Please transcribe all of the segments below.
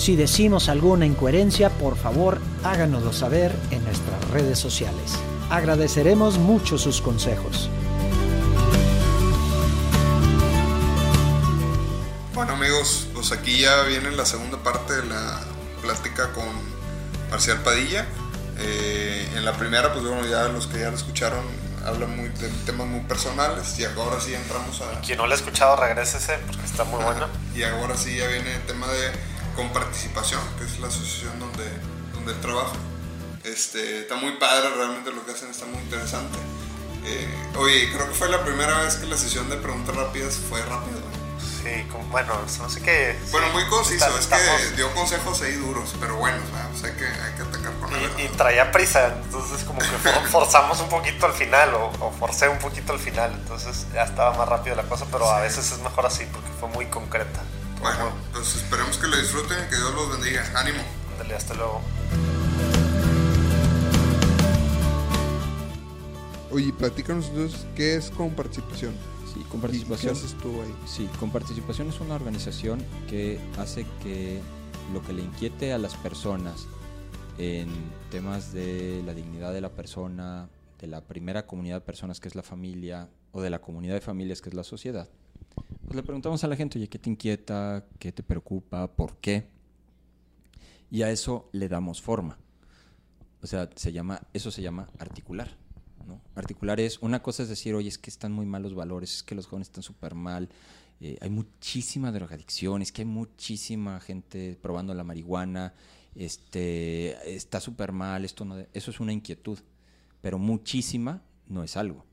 Si decimos alguna incoherencia, por favor háganoslo saber en nuestras redes sociales. Agradeceremos mucho sus consejos. Bueno amigos, pues aquí ya viene la segunda parte de la plática con Marcial Padilla. Eh, en la primera, pues bueno, ya los que ya lo escucharon hablan muy de temas muy personales y ahora sí entramos a... Quien no lo ha escuchado, regrésese porque está muy bueno. Y ahora sí ya viene el tema de con participación, que es la asociación donde, donde trabajo. Este, está muy padre, realmente lo que hacen está muy interesante. Eh, oye, creo que fue la primera vez que la sesión de preguntas rápidas fue rápido. Sí, bueno, no sé qué. Bueno, muy conciso, es que dio consejos ahí duros, pero bueno, o hay, que, hay que atacar con y, y traía prisa, entonces como que forzamos un poquito al final, o, o, forcé un poquito al final, entonces ya estaba más rápido la cosa, pero a veces es mejor así porque fue muy concreta. Bueno, pues esperemos que lo disfruten, que Dios los bendiga. Ánimo. Dale, hasta luego. Oye, platícanos entonces, ¿qué es con participación? Sí, con participación. ¿Qué haces tú ahí? Sí, con participación es una organización que hace que lo que le inquiete a las personas en temas de la dignidad de la persona, de la primera comunidad de personas que es la familia, o de la comunidad de familias que es la sociedad, pues le preguntamos a la gente, oye, ¿qué te inquieta? ¿Qué te preocupa? ¿Por qué? Y a eso le damos forma. O sea, se llama, eso se llama articular. ¿no? Articular es, una cosa es decir, oye, es que están muy mal los valores, es que los jóvenes están súper mal, eh, hay muchísima drogadicción, es que hay muchísima gente probando la marihuana, este, está súper mal, esto no, eso es una inquietud, pero muchísima no es algo.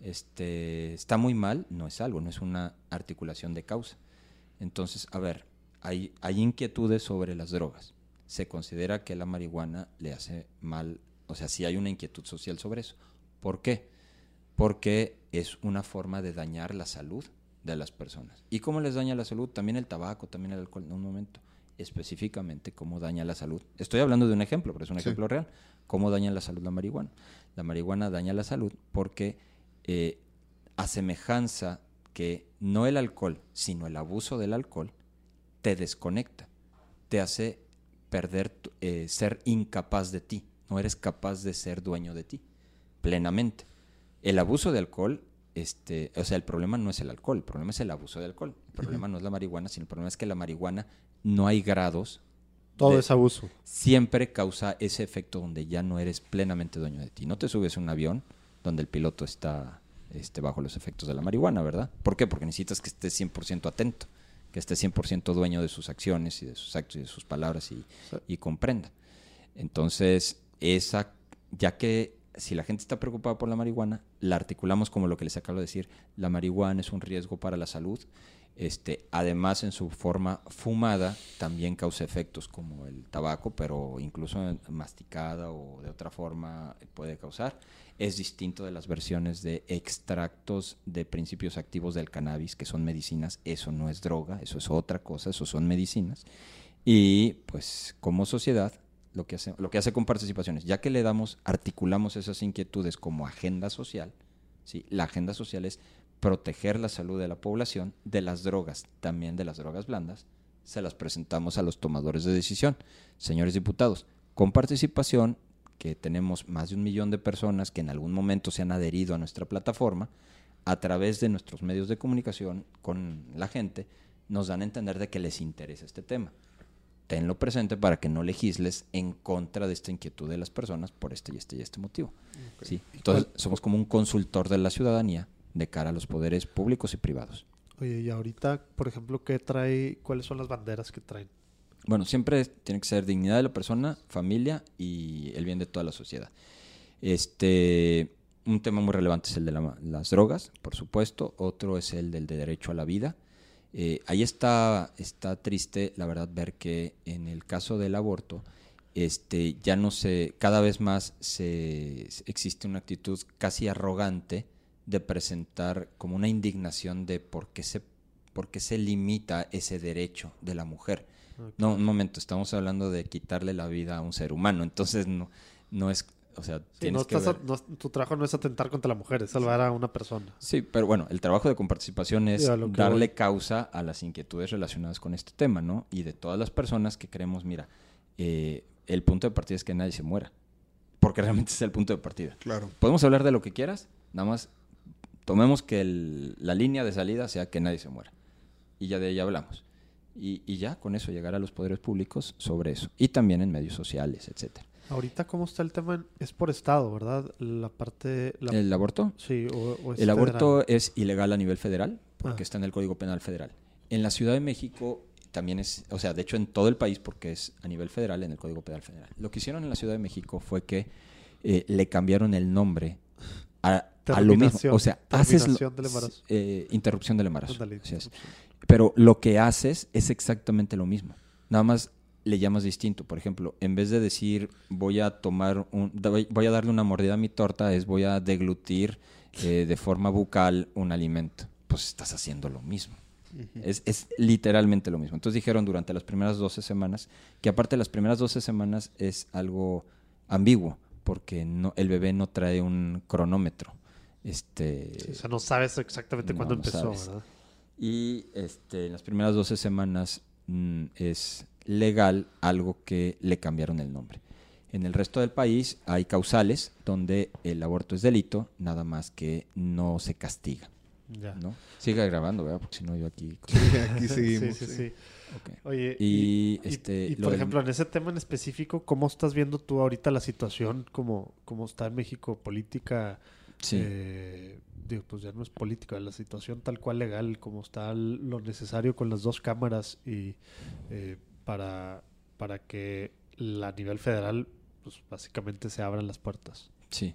este, está muy mal, no es algo, no es una articulación de causa. Entonces, a ver, hay, hay inquietudes sobre las drogas. Se considera que la marihuana le hace mal, o sea, sí hay una inquietud social sobre eso. ¿Por qué? Porque es una forma de dañar la salud de las personas. ¿Y cómo les daña la salud? También el tabaco, también el alcohol, en un momento. Específicamente, cómo daña la salud. Estoy hablando de un ejemplo, pero es un ejemplo real. ¿Cómo daña la salud la marihuana? la marihuana daña la salud porque eh, a semejanza que no el alcohol, sino el abuso del alcohol, te desconecta, te hace perder, eh, ser incapaz de ti, no eres capaz de ser dueño de ti plenamente. El abuso de alcohol, este, o sea, el problema no es el alcohol, el problema es el abuso de alcohol. El problema no es la marihuana, sino el problema es que la marihuana no hay grados todo es abuso. Siempre causa ese efecto donde ya no eres plenamente dueño de ti. No te subes a un avión donde el piloto está este, bajo los efectos de la marihuana, ¿verdad? ¿Por qué? Porque necesitas que estés 100% atento, que estés 100% dueño de sus acciones y de sus actos y de sus palabras y, y comprenda. Entonces, esa, ya que si la gente está preocupada por la marihuana, la articulamos como lo que les acabo de decir, la marihuana es un riesgo para la salud este, además, en su forma fumada también causa efectos como el tabaco, pero incluso masticada o de otra forma puede causar. Es distinto de las versiones de extractos de principios activos del cannabis, que son medicinas. Eso no es droga, eso es otra cosa, eso son medicinas. Y pues como sociedad, lo que hace, lo que hace con participaciones, ya que le damos, articulamos esas inquietudes como agenda social, ¿sí? la agenda social es proteger la salud de la población de las drogas, también de las drogas blandas, se las presentamos a los tomadores de decisión. Señores diputados, con participación, que tenemos más de un millón de personas que en algún momento se han adherido a nuestra plataforma, a través de nuestros medios de comunicación con la gente, nos dan a entender de que les interesa este tema. Tenlo presente para que no legisles en contra de esta inquietud de las personas por este y este y este motivo. ¿sí? Entonces, somos como un consultor de la ciudadanía de cara a los poderes públicos y privados. Oye, y ahorita, por ejemplo, ¿qué trae, cuáles son las banderas que traen? Bueno, siempre tiene que ser dignidad de la persona, familia y el bien de toda la sociedad. Este, un tema muy relevante es el de las drogas, por supuesto. Otro es el del de derecho a la vida. Eh, ahí está, está triste, la verdad, ver que en el caso del aborto, este, ya no se, cada vez más se, existe una actitud casi arrogante de presentar como una indignación de por qué se, por qué se limita ese derecho de la mujer. No, un momento, estamos hablando de quitarle la vida a un ser humano, entonces no, no es o sea, tu trabajo no es atentar contra la mujer, es salvar a una persona. Sí, pero bueno, el trabajo de comparticipación es darle causa a las inquietudes relacionadas con este tema, ¿no? Y de todas las personas que creemos, mira, eh, el punto de partida es que nadie se muera. Porque realmente es el punto de partida. Claro. Podemos hablar de lo que quieras, nada más tomemos que la línea de salida sea que nadie se muera. Y ya de ahí hablamos. Y, y ya con eso llegar a los poderes públicos sobre eso. Y también en medios sociales, etcétera. Ahorita, ¿cómo está el tema? Es por estado, ¿verdad? La parte... ¿El aborto? Sí, o, El aborto es ilegal a nivel federal, porque ah. está en el Código Penal Federal. En la Ciudad de México también es, o sea, de hecho en todo el país, porque es a nivel federal en el Código Penal Federal. Lo que hicieron en la Ciudad de México fue que eh, le cambiaron el nombre a, lo mismo. O sea, haces... Del eh, interrupción del embarazo. Pero lo que haces es exactamente lo mismo. Nada más le llamas distinto. Por ejemplo, en vez de decir voy a tomar un, voy a darle una mordida a mi torta, es voy a deglutir eh, de forma bucal un alimento. Pues estás haciendo lo mismo. es, es, literalmente lo mismo. Entonces dijeron durante las primeras 12 semanas, que aparte de las primeras 12 semanas es algo ambiguo, porque no, el bebé no trae un cronómetro. Este, o sea, no sabes exactamente cuándo empezó, ¿verdad? Y este, en las primeras 12 semanas mm, es legal algo que le cambiaron el nombre. En el resto del país hay causales donde el aborto es delito, nada más que no se castiga. Ya. ¿no? Siga grabando, ¿verdad? Porque si no, yo aquí. Sí, aquí seguimos. Sí, sí, sí. Oye, y, este, y, por ejemplo, en ese tema en específico, ¿cómo estás viendo tú ahorita la situación, como, como está en México, política? Sí. Eh, digo, pues ya no es política, la situación tal cual legal, como está lo necesario con las dos cámaras y eh, para, para que a nivel federal, pues básicamente se abran las puertas. Sí.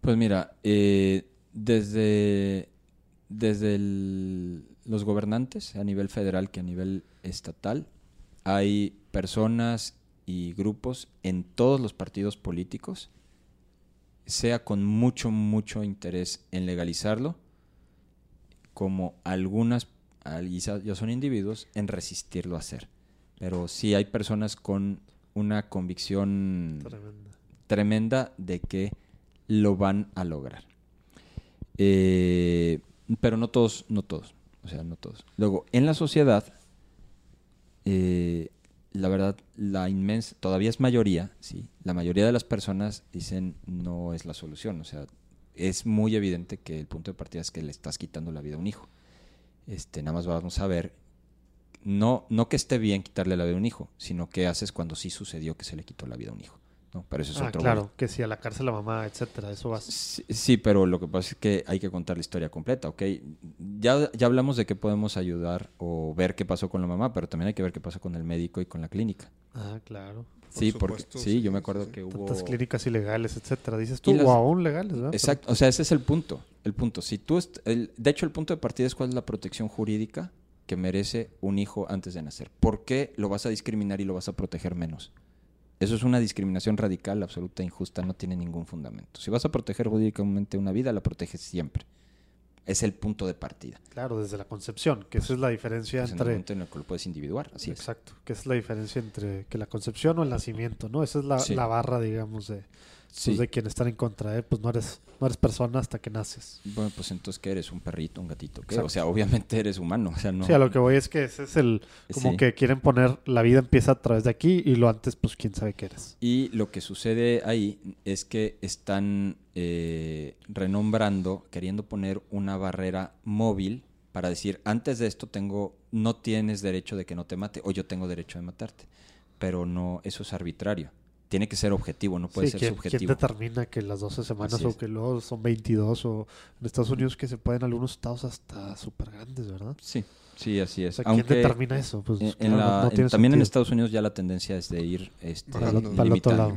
Pues mira, eh, desde, desde los gobernantes a nivel federal que a nivel estatal, hay personas y grupos en todos los partidos políticos, sea con mucho, mucho interés en legalizarlo, como algunas, ya son individuos, en resistirlo a hacer pero sí hay personas con una convicción tremenda, de que lo van a lograr. Eh, pero no todos, no todos, o sea, no todos. Luego, en la sociedad, eh, la verdad, la inmensa, todavía es mayoría, sí, la mayoría de las personas dicen no es la solución, o sea, es muy evidente que el punto de partida es que le estás quitando la vida a un hijo. Este, nada más vamos a ver no, no que esté bien quitarle la vida a un hijo, sino qué haces cuando sí sucedió que se le quitó la vida a un hijo. ¿No? Pero eso es ah, claro, que si a la cárcel la mamá, etcétera, eso va. Sí, pero lo que pasa es que hay que contar la historia completa, ¿ok? Ya, ya hablamos de que podemos ayudar o ver qué pasó con la mamá, pero también hay que ver qué pasó con el médico y con la clínica. Ah, claro. sí, porque sí, yo me acuerdo que hubo tantas clínicas ilegales, etcétera, dices tú, o aún legales, ¿verdad? Exacto, o sea, ese es el punto, el punto. Si tú de hecho el punto de partida es cuál es la protección jurídica que merece un hijo antes de nacer. ¿Por qué lo vas a discriminar y lo vas a proteger menos? Eso es una discriminación radical, absoluta, injusta, no tiene ningún fundamento. Si vas a proteger jurídicamente una vida, la proteges siempre. Es el punto de partida. Claro, desde la concepción, que esa es la diferencia entre... En el momento en el que lo puedes individuar, así Exacto, que es la diferencia entre que la concepción o el nacimiento, ¿no? Esa es la, la barra, digamos, de, pues de quien están en contra, ¿eh? pues no eres, no eres persona hasta que naces. Bueno, pues entonces ¿qué eres? ¿Un perrito, un gatito? ¿qué? O sea, obviamente eres humano. O sea, no... Sí, a lo que voy es que ese es el, como que quieren poner, la vida empieza a través de aquí y lo antes, pues quién sabe qué eres. Y lo que sucede ahí es que están eh, renombrando, queriendo poner una barrera móvil para decir, antes de esto tengo, no tienes derecho de que no te mate o yo tengo derecho de matarte. Pero no, eso es arbitrario tiene que ser objetivo, no puede ser subjetivo. ¿Quién determina que las 12 semanas o que luego son 22 o en Estados Unidos que se pueden algunos estados hasta súper grandes, ¿verdad? Sí. Sí, así es. ¿Quién determina eso? Pues, también en Estados Unidos ya la tendencia es de ir este, limitando.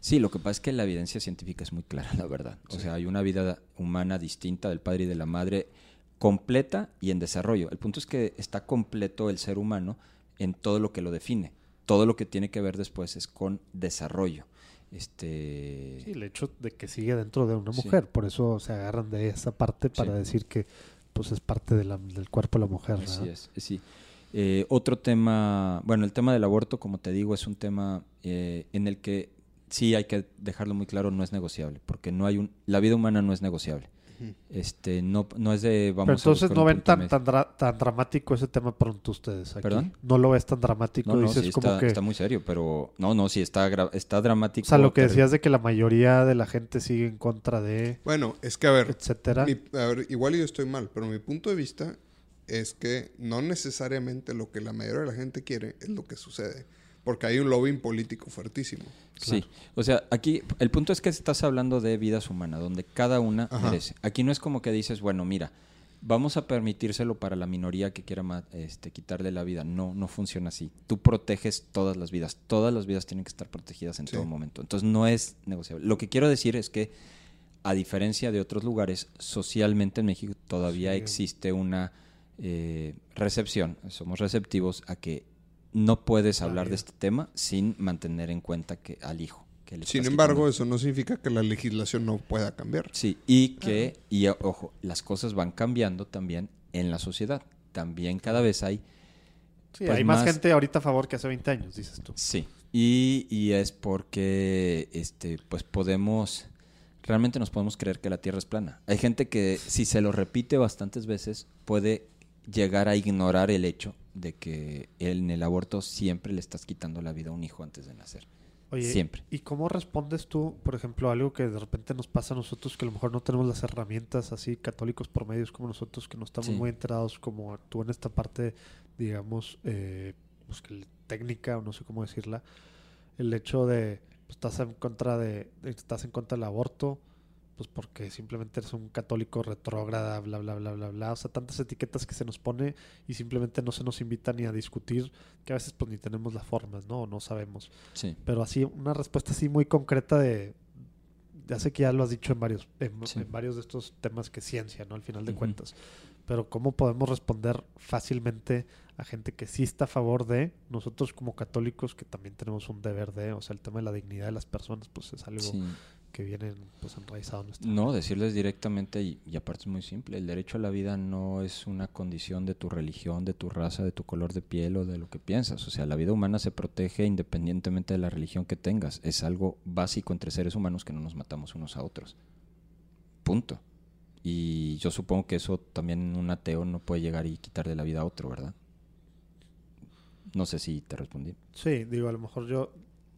Sí. lo que pasa es que la evidencia científica es muy clara, la verdad. O sea, hay una vida humana distinta del padre y de la madre completa y en desarrollo. El punto es que está completo el ser humano en todo lo que lo define. Todo lo que tiene que ver después es con desarrollo. Este... Sí, el hecho de que sigue dentro de una mujer, por eso se agarran de esa parte para decir que pues es parte del cuerpo de la mujer. Así es, sí. Eh, otro tema, bueno, el tema del aborto, como te digo, es un tema eh, en el que sí hay que dejarlo muy claro, no es negociable, porque no hay un, la vida humana no es negociable. Este, no, no es de vamos Pero entonces no ven tan, tan, tan, dramático ese tema pronto ustedes aquí. ¿Perdón? No lo ves tan dramático. No, dices como está, que... está muy serio, pero no, no, sí está, está dramático. O sea, lo que decías de que la mayoría de la gente sigue en contra de... Bueno, es que a ver, etcétera. a ver, igual yo estoy mal, pero mi punto de vista es que no necesariamente lo que la mayoría de la gente quiere es lo que sucede porque hay un lobbying político fuertísimo. Sí, o sea, aquí el punto es que estás hablando de vidas humanas, donde cada una merece. Aquí no es como que dices, bueno, mira, vamos a permitírselo para la minoría que quiera este, quitarle la vida. No, no funciona así. Tú proteges todas las vidas. Todas las vidas tienen que estar protegidas en todo momento. Entonces no es negociable. Lo que quiero decir es que, a diferencia de otros lugares, socialmente en México todavía existe una eh, recepción. Somos receptivos a que no puedes hablar de este tema sin mantener en cuenta que al hijo. Que sin embargo, eso no significa que la legislación no pueda cambiar. Sí, y que, y ojo, las cosas van cambiando también en la sociedad. También cada vez hay... Sí, pues, hay más, gente ahorita a favor que hace 20 años, dices tú. Sí, y, y es porque este, pues podemos realmente nos podemos creer que la Tierra es plana. Hay gente que si se lo repite bastantes veces puede llegar a ignorar el hecho de que en el aborto siempre le estás quitando la vida a un hijo antes de nacer. Oye, siempre. ¿Y cómo respondes tú, por ejemplo, a algo que de repente nos pasa a nosotros, que a lo mejor no tenemos las herramientas así, católicos por medios como nosotros, que no estamos muy enterados como tú en esta parte, digamos, eh, pues que técnica o no sé cómo decirla, el hecho de pues, estás en contra de, estás en contra del aborto, pues porque simplemente eres un católico retrógrada, bla, bla, bla, bla, bla. O sea, tantas etiquetas que se nos pone y simplemente no se nos invita ni a discutir, que a veces pues ni tenemos las formas, ¿no? No sabemos. Sí. Pero así, una respuesta así muy concreta de... Ya sé que ya lo has dicho en varios, en, varios de estos temas que ciencia, ¿no? Al final de cuentas. Pero ¿cómo podemos responder fácilmente a gente que sí está a favor de nosotros como católicos que también tenemos un deber de, o sea, el tema de la dignidad de las personas, pues es algo que vienen pues enraizados. No, decirles directamente, y, aparte es muy simple, el derecho a la vida no es una condición de tu religión, de tu raza, de tu color de piel o de lo que piensas. O sea, la vida humana se protege independientemente de la religión que tengas. Es algo básico entre seres humanos que no nos matamos unos a otros. Punto. Y yo supongo que eso también un ateo no puede llegar y quitarle la vida a otro, ¿verdad? No sé si te respondí. Sí, digo, a lo mejor yo,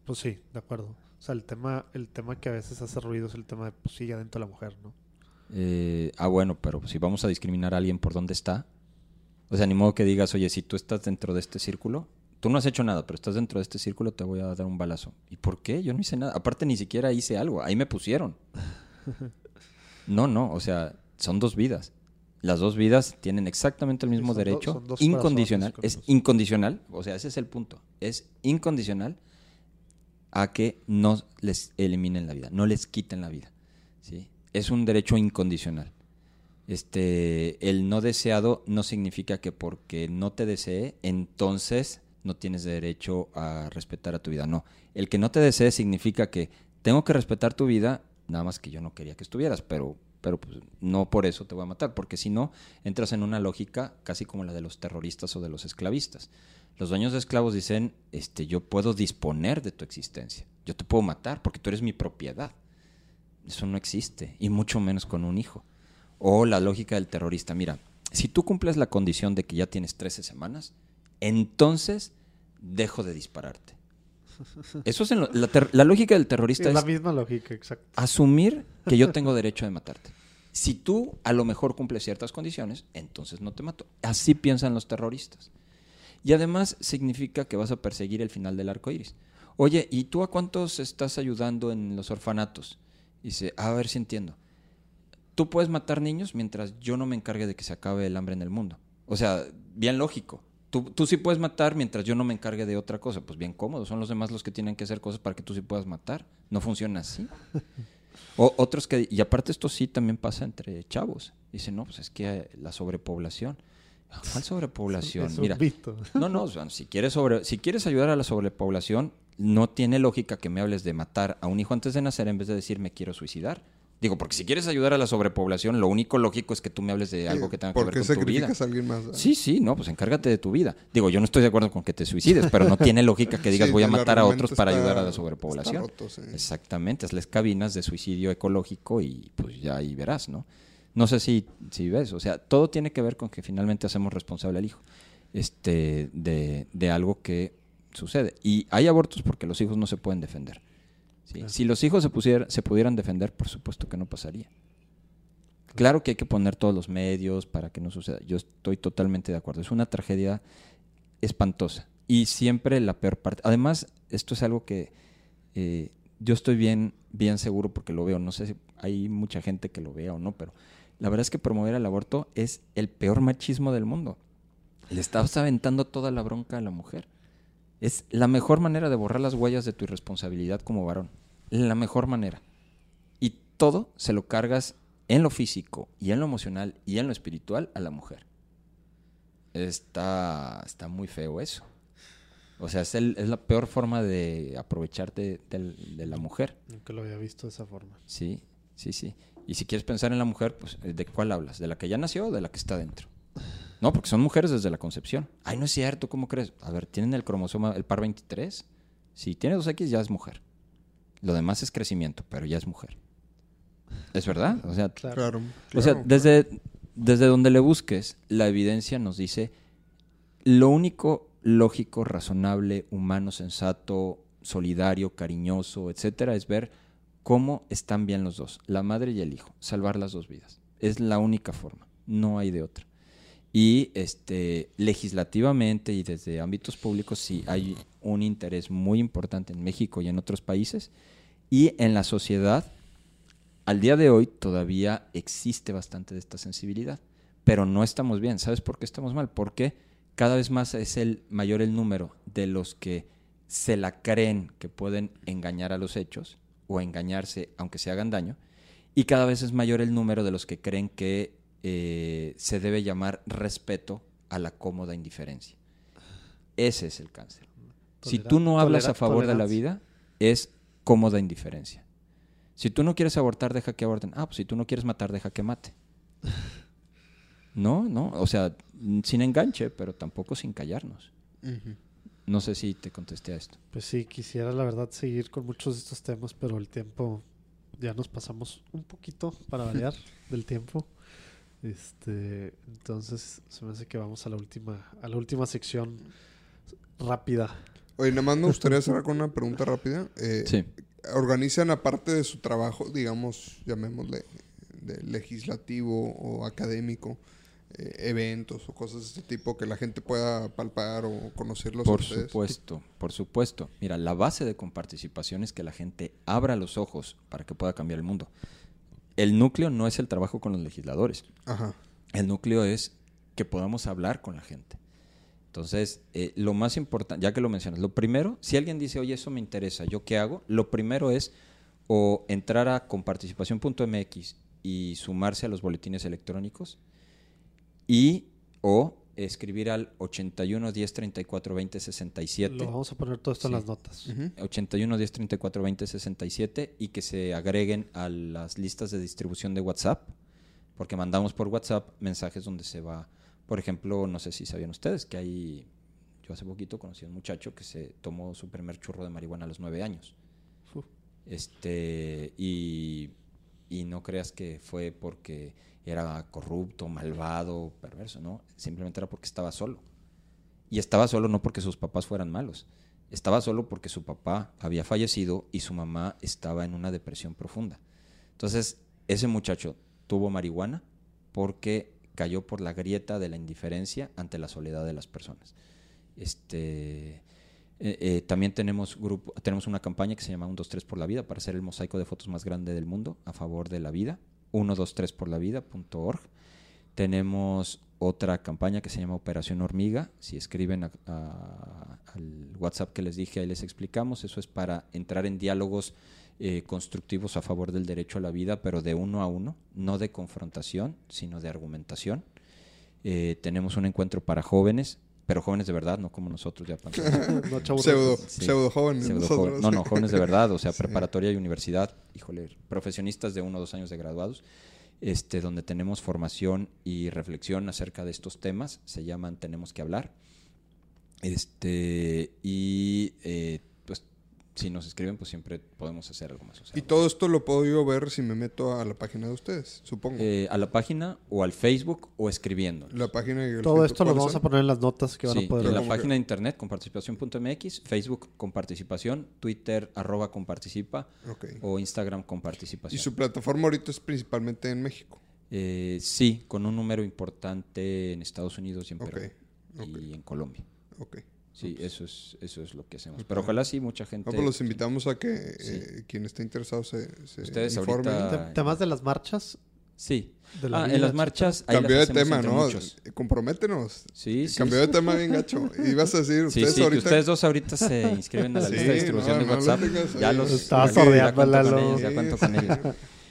pues sí, de acuerdo. O sea, el tema, el tema que a veces hace ruido es el tema de, pues sigue adentro de la mujer, ¿no? Eh, ah, bueno, pero si vamos a discriminar a alguien por dónde está, o sea, ni modo que digas, oye, si tú estás dentro de este círculo, tú no has hecho nada, pero estás dentro de este círculo, te voy a dar un balazo. ¿Y por qué? Yo no hice nada. Aparte, ni siquiera hice algo. Ahí me pusieron. no, no, o sea, son dos vidas. Las dos vidas tienen exactamente el mismo derecho. incondicional. Es incondicional. O sea, ese es el punto. Es incondicional a que no les eliminen la vida, no les quiten la vida. ¿sí? Es un derecho incondicional. Este, el no deseado no significa que porque no te desee, entonces no tienes derecho a respetar a tu vida. No, el que no te desee significa que tengo que respetar tu vida, nada más que yo no quería que estuvieras, pero, pero pues, no por eso te voy a matar, porque si no, entras en una lógica casi como la de los terroristas o de los esclavistas. Los dueños de esclavos dicen, este, yo puedo disponer de tu existencia. Yo te puedo matar porque tú eres mi propiedad. Eso no existe, y mucho menos con un hijo. O la lógica del terrorista, mira, si tú cumples la condición de que ya tienes 13 semanas, entonces dejo de dispararte. Eso es la, lógica del terrorista. Es la misma lógica, exacto. Asumir que yo tengo derecho de matarte. Si tú a lo mejor cumples ciertas condiciones, entonces no te mato. Así piensan los terroristas. Y además significa que vas a perseguir el final del arco iris. oye, ¿y tú a cuántos estás ayudando en los orfanatos? dice, a ver si entiendo. Tú puedes matar niños mientras yo no me encargue de que se acabe el hambre en el mundo. O sea, bien lógico. Tú, tú sí puedes matar mientras yo no me encargue de otra cosa. Pues bien cómodo. Son los demás los que tienen que hacer cosas para que tú sí puedas matar. No funciona así. Otros que, y aparte esto sí también pasa entre chavos. Dicen, no, pues es que la sobrepoblación. ¿Cuál sobrepoblación? Mira, no, no, si quieres, sobre, si quieres ayudar a la sobrepoblación, no tiene lógica que me hables de matar a un hijo antes de nacer en vez de decir me quiero suicidar. Digo, porque si quieres ayudar a la sobrepoblación, lo único lógico es que tú me hables de algo que tenga que ver con tu vida. A alguien más, sí, sí, no, pues encárgate de tu vida. Digo, yo no estoy de acuerdo con que te suicides, pero no tiene lógica que digas voy a matar a otros para ayudar a la sobrepoblación. Exactamente, hazles cabinas de suicidio ecológico y pues ya ahí verás, ¿no? No sé si, si ves, o sea, todo tiene que ver con que finalmente hacemos responsable al hijo este, de, de algo que sucede. Y hay abortos porque los hijos no se pueden defender. Si los hijos se, se pudieran defender, por supuesto que no pasaría. Claro que hay que poner todos los medios para que no suceda. Yo estoy totalmente de acuerdo. Es una tragedia espantosa. Y siempre la peor parte. Además, esto es algo que eh, yo estoy bien, bien seguro porque lo veo. No sé si hay mucha gente que lo vea o no, pero la verdad es que promover el aborto es el peor machismo del mundo. Le estás aventando toda la bronca a la mujer. Es la mejor manera de borrar las huellas de tu irresponsabilidad como varón la mejor manera. Y todo se lo cargas en lo físico y en lo emocional y en lo espiritual a la mujer. Está, está muy feo eso. O sea, es, es la peor forma de aprovecharte de, la mujer. Nunca lo había visto de esa forma. Sí, sí, sí. Y si quieres pensar en la mujer, pues ¿de cuál hablas? ¿De la que ya nació o de la que está dentro? No, porque son mujeres desde la concepción. Ay, no es cierto, ¿cómo crees? A ver, ¿tienen el cromosoma, el par 23? Si tiene 2X ya es mujer. Lo demás es crecimiento, pero ya es mujer. ¿Es verdad? O sea, claro, o sea desde, desde donde le busques, la evidencia nos dice lo único lógico, razonable, humano, sensato, solidario, cariñoso, etcétera, es ver cómo están bien los dos, la madre y el hijo, salvar las dos vidas. Es la única forma, no hay de otra. Y este, legislativamente y desde ámbitos públicos sí hay un interés muy importante en México y en otros países. Y en la sociedad, al día de hoy, todavía existe bastante de esta sensibilidad. Pero no estamos bien. ¿Sabes por qué estamos mal? Porque cada vez más es el mayor el número de los que se la creen que pueden engañar a los hechos o engañarse aunque se hagan daño. Y cada vez es mayor el número de los que creen que eh, se debe llamar respeto a la cómoda indiferencia. Ese es el cáncer. si tú no hablas a favor de la vida, es cómoda indiferencia. Si tú no quieres abortar, deja que aborten. Ah, pues si tú no quieres matar, deja que mate. No, no, o sea, sin enganche, pero tampoco sin callarnos. No sé si te contesté a esto. Pues sí, quisiera la verdad seguir con muchos de estos temas, pero el tiempo ya nos pasamos un poquito para variar del tiempo. Este, entonces se me hace que vamos a la última, a la última sección rápida. Oye, nada más me gustaría cerrar con una pregunta rápida. Eh, sí. ¿Organizan aparte de su trabajo, digamos, llamémosle, de legislativo o académico, eh, eventos o cosas de este tipo que la gente pueda palpar o conocerlos? Por supuesto, por supuesto. Mira, la base de comparticipación es que la gente abra los ojos para que pueda cambiar el mundo el núcleo no es el trabajo con los legisladores. El núcleo es que podamos hablar con la gente. Entonces, eh, lo más importante, ya que lo mencionas, lo primero, si alguien dice, oye, eso me interesa, ¿yo qué hago? Lo primero es o entrar a comparticipación.mx y sumarse a los boletines electrónicos y o escribir al 81 10 34 20 67. Lo vamos a poner todo esto en las notas. 81 10 34 20 67 y que se agreguen a las listas de distribución de WhatsApp, porque mandamos por WhatsApp mensajes donde se va, por ejemplo, no sé si sabían ustedes que hay, yo hace poquito conocí a un muchacho que se tomó su primer churro de marihuana a los nueve años. Este, y, y no creas que fue porque era corrupto, malvado, perverso, ¿no? Simplemente era porque estaba solo. Y estaba solo no porque sus papás fueran malos, estaba solo porque su papá había fallecido y su mamá estaba en una depresión profunda. Entonces, ese muchacho tuvo marihuana porque cayó por la grieta de la indiferencia ante la soledad de las personas. Este, Eh, eh, también tenemos, grupo, tenemos una campaña que se llama 123 por la vida para hacer el mosaico de fotos más grande del mundo a favor de la vida. 123porlavida.org. Tenemos otra campaña que se llama Operación Hormiga. Si escriben al WhatsApp que les dije, ahí les explicamos. Eso es para entrar en diálogos eh, constructivos a favor del derecho a la vida, pero de uno a uno, no de confrontación, sino de argumentación. tenemos un encuentro para jóvenes pero jóvenes de verdad, no como nosotros ya. no, pseudo, pseudo jóvenes. no, no, jóvenes de verdad, o sea, preparatoria y universidad, híjole, profesionistas de uno o dos años de graduados, este, donde tenemos formación y reflexión acerca de estos temas, se llaman Tenemos que hablar. Este, y eh, si nos escriben, pues siempre podemos hacer algo más. y todo esto lo puedo yo ver si me meto a la página de ustedes, supongo. Eh, a la página o al Facebook o escribiendo. La página y Todo esto lo vamos a poner en las notas que van a poder En la página de internet con participación.mx, Facebook con participación, Twitter arroba con participa o Instagram con participación. ¿Y su plataforma ahorita es principalmente en México? Eh, sí, con un número importante en Estados Unidos y en Perú y en Colombia. Okay. Sí, eso es, eso es lo que hacemos. Pero ojalá sí mucha gente... pues los invitamos a que eh, quien esté interesado se, se Ustedes informe. Ahorita... ¿Temas de las marchas? Sí. ah, en las marchas... Cambió de tema, ¿no? Comprométenos. Sí, sí. Cambió de tema bien gacho. Ibas a decir, ustedes sí, ahorita... Que ustedes dos ahorita se inscriben a la lista de distribución de WhatsApp. ya los... Estaba sordeando, Lalo. Ya cuento con ellos.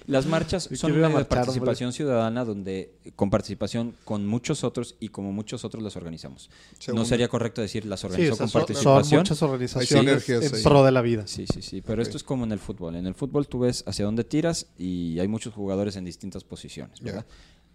Las marchas son una de participación ciudadana donde con participación con muchos otros y como muchos otros las organizamos. No sería correcto decir las organizó con participación. Son muchas organizaciones en pro de la vida. Sí, sí, sí. Pero esto es como en el fútbol. En el fútbol tú ves hacia dónde tiras y hay muchos jugadores en distintas posiciones, ¿verdad?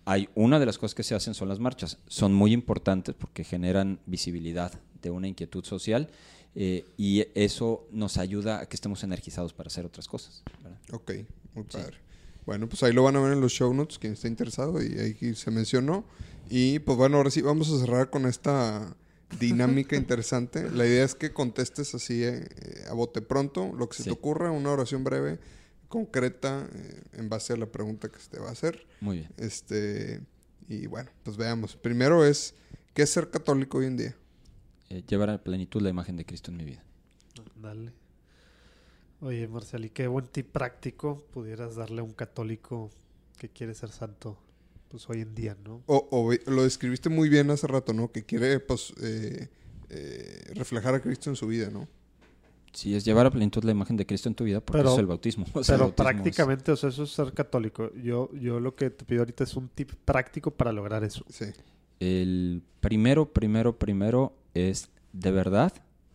Hay una de las cosas que se hacen son las marchas. Son muy importantes porque generan visibilidad de una inquietud social eh, y eso nos ayuda a que estemos energizados para hacer otras cosas. ¿verdad? Ok, muy padre. Bueno, pues ahí lo van a ver en los show notes, quien esté interesado, y ahí se mencionó. Y pues bueno, ahora sí vamos a cerrar con esta dinámica interesante. La idea es que contestes así eh, a bote pronto, lo que se te ocurra, una oración breve, concreta, eh, en base a la pregunta que se te va a hacer. Muy bien. Este, y bueno, pues veamos. Primero es, ¿qué es ser católico hoy en día? Eh, llevar a plenitud la imagen de Cristo en mi vida. Dale. Oye, Marcial, ¿y qué buen tip práctico pudieras darle a un católico que quiere ser santo pues hoy en día, ¿no? O, lo describiste muy bien hace rato, ¿no? Que quiere pues eh, eh, reflejar a Cristo en su vida, ¿no? Sí, es llevar a plenitud la imagen de Cristo en tu vida porque es el bautismo. pero prácticamente, o sea, eso es ser católico. Yo, yo lo que te pido ahorita es un tip práctico para lograr eso. Sí. El primero, primero, primero es de verdad,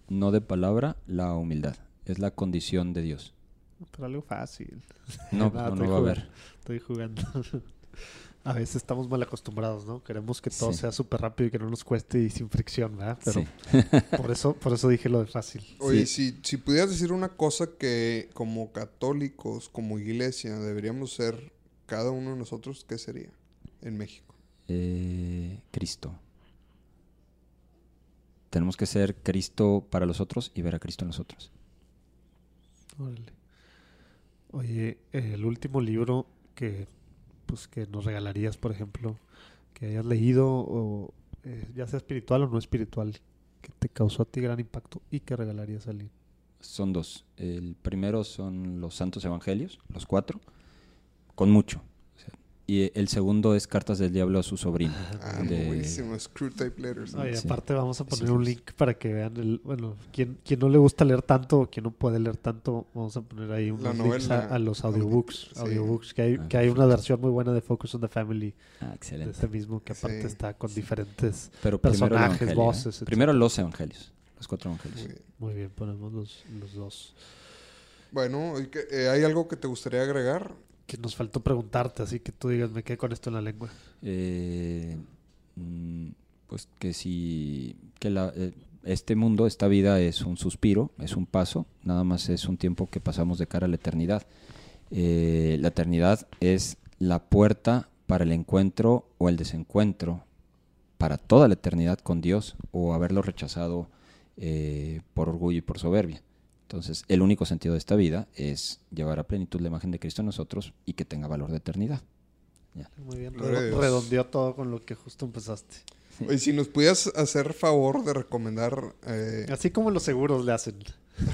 no de palabra, la humildad es la condición de Dios. Pero algo fácil. No, no, no va a haber. Estoy jugando. a veces estamos mal acostumbrados, ¿no? Queremos que todo sea súper rápido y que no nos cueste y sin fricción, ¿verdad? Pero por eso, por eso dije lo de fácil. Oye, si, si pudieras decir una cosa que como católicos, como iglesia, deberíamos ser cada uno de nosotros, ¿qué sería en México? Eh, Cristo. Tenemos que ser Cristo para los otros y ver a Cristo en nosotros. Oye, el último libro que pues que nos regalarías, por ejemplo, que hayas leído o eh, ya sea espiritual o no espiritual, que te causó a ti gran impacto y que regalarías a alguien. Son dos. El primero son los Santos Evangelios, los cuatro, con mucho. Y el segundo es Cartas del Diablo a su sobrino. Ah, buenísimo, Screw Type Letters. aparte vamos a poner un link para que vean el, bueno, quien, quien no le gusta leer tanto o quien no puede leer tanto, vamos a poner ahí unos links a, los audiobooks, audiobooks que hay, ah, que hay una versión muy buena de Focus on the Family. Ah, excelente. De ese mismo que aparte está con diferentes personajes, voces. Primero los evangelios, los cuatro evangelios. Muy bien, ponemos los, los dos. Bueno, eh, ¿hay algo que te gustaría agregar? Que nos faltó preguntarte, así que tú digas, me quedé con esto en la lengua. Eh, mm, pues que si que la, eh, este mundo, esta vida es un suspiro, es un paso, nada más es un tiempo que pasamos de cara a la eternidad. Eh, la eternidad es la puerta para el encuentro o el desencuentro para toda la eternidad con Dios o haberlo rechazado por orgullo y por soberbia. Entonces, el único sentido de esta vida es llevar a plenitud la imagen de Cristo en nosotros y que tenga valor de eternidad. Muy bien, redondeó todo con lo que justo empezaste. Oye, si nos pudieras hacer favor de recomendar... Eh, Así como los seguros le hacen.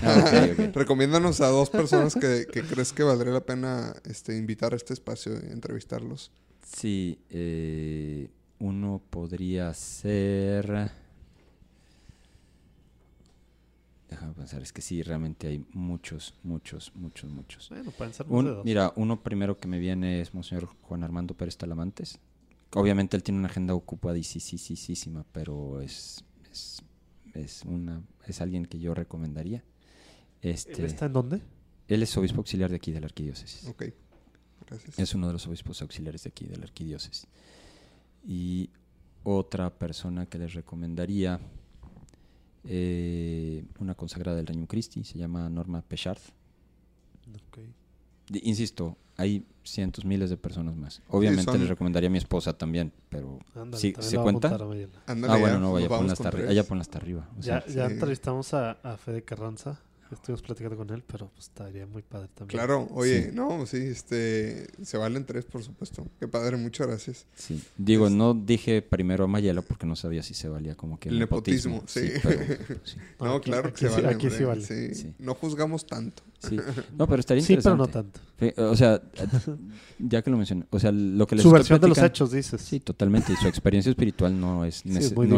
Ah, Recomiéndanos a dos personas que, crees que valdría la pena este, invitar a este espacio y entrevistarlos. Sí, eh, uno podría ser... Déjame pensar, es que sí, realmente hay muchos, muchos, muchos, muchos. Bueno, pueden ser Mira, uno primero que me viene es Monseñor Juan Armando Pérez Talamantes. Obviamente él tiene una agenda ocupadísima, pero es, es, es, una, es alguien que yo recomendaría. Este, ¿Él está en dónde? Él es obispo auxiliar de aquí, de la arquidiócesis. Ok, gracias. Es uno de los obispos auxiliares de aquí, de la arquidiócesis. Y otra persona que les recomendaría, eh, una consagrada del Reino Christi, se llama Norma Pechard. Okay. Insisto, hay cientos, miles de personas más. Obviamente les recomendaría a mi esposa también, pero si ¿se cuenta? ah, bueno, no, vaya, ponla hasta, arriba, hasta arriba. ya, ya entrevistamos a, a Fede Carranza Estuvimos platicando con él, pero pues estaría muy padre también. Claro, oye, no, sí, este, se valen tres, por supuesto. Qué padre, muchas gracias. Sí, digo, no dije primero a Mayela porque no sabía si se valía como que el, nepotismo. sí. no, claro que se vale. Aquí sí vale. Sí. No juzgamos tanto. Sí, no, pero estaría interesante. Sí, pero no tanto. O sea, ya que lo mencioné, o sea, lo que les Su versión de los hechos, dices. Sí, totalmente. Y su experiencia espiritual no es... Sí, es muy.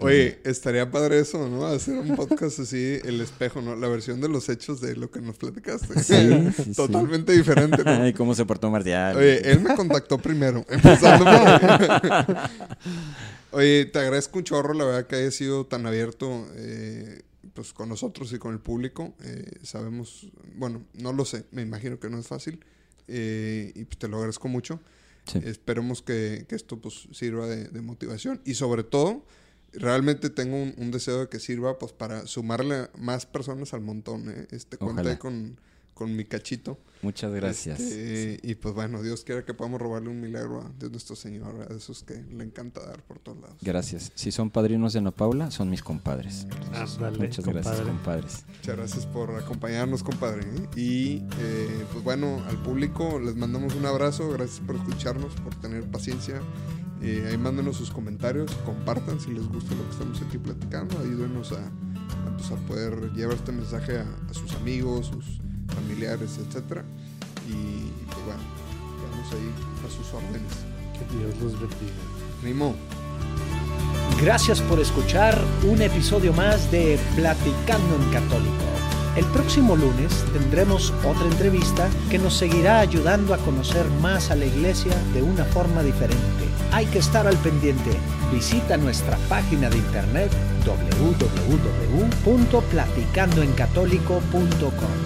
Oye, estaría padre eso, ¿no? Hacer un podcast así, el espejo, ¿no? La versión de los hechos de lo que nos platicaste. Sí, Totalmente diferente, ¿no? ¿Y cómo se portó Marcial? Oye, él me contactó primero, empezando por... Oye, te agradezco un chorro, la verdad, que haya sido tan abierto eh, pues, con nosotros y con el público. Eh, sabemos, bueno, no lo sé, me imagino que no es fácil. Eh, y pues, te lo agradezco mucho. Esperemos que, que, esto pues, sirva de, de motivación. Y sobre todo realmente tengo un, deseo de que sirva pues para sumarle más personas al montón. ¿eh? Este, conté con, con mi cachito. Muchas gracias. Este, y pues bueno, Dios quiera que podamos robarle un milagro a Dios nuestro Señor, a esos que le encanta dar por todos lados. Gracias. Si son padrinos de Ana Paula, son mis compadres. Muchas gracias, compadres. Muchas gracias por acompañarnos, compadre. ¿eh? Y eh, pues bueno, al público les mandamos un abrazo. Gracias por escucharnos, por tener paciencia. Eh, ahí mándenos sus comentarios, compartan si les gusta lo que estamos aquí platicando, ayúdenos a, a, pues, poder llevar este mensaje a, sus amigos, sus familiares, etc. Y pues bueno, quedamos ahí a sus órdenes. Que Dios los bendiga. Nimo. Gracias por escuchar un episodio más de Platicando en Católico. El próximo lunes tendremos otra entrevista que nos seguirá ayudando a conocer más a la iglesia de una forma diferente. Hay que estar al pendiente. Visita nuestra página de internet www.platicandoencatólico.com.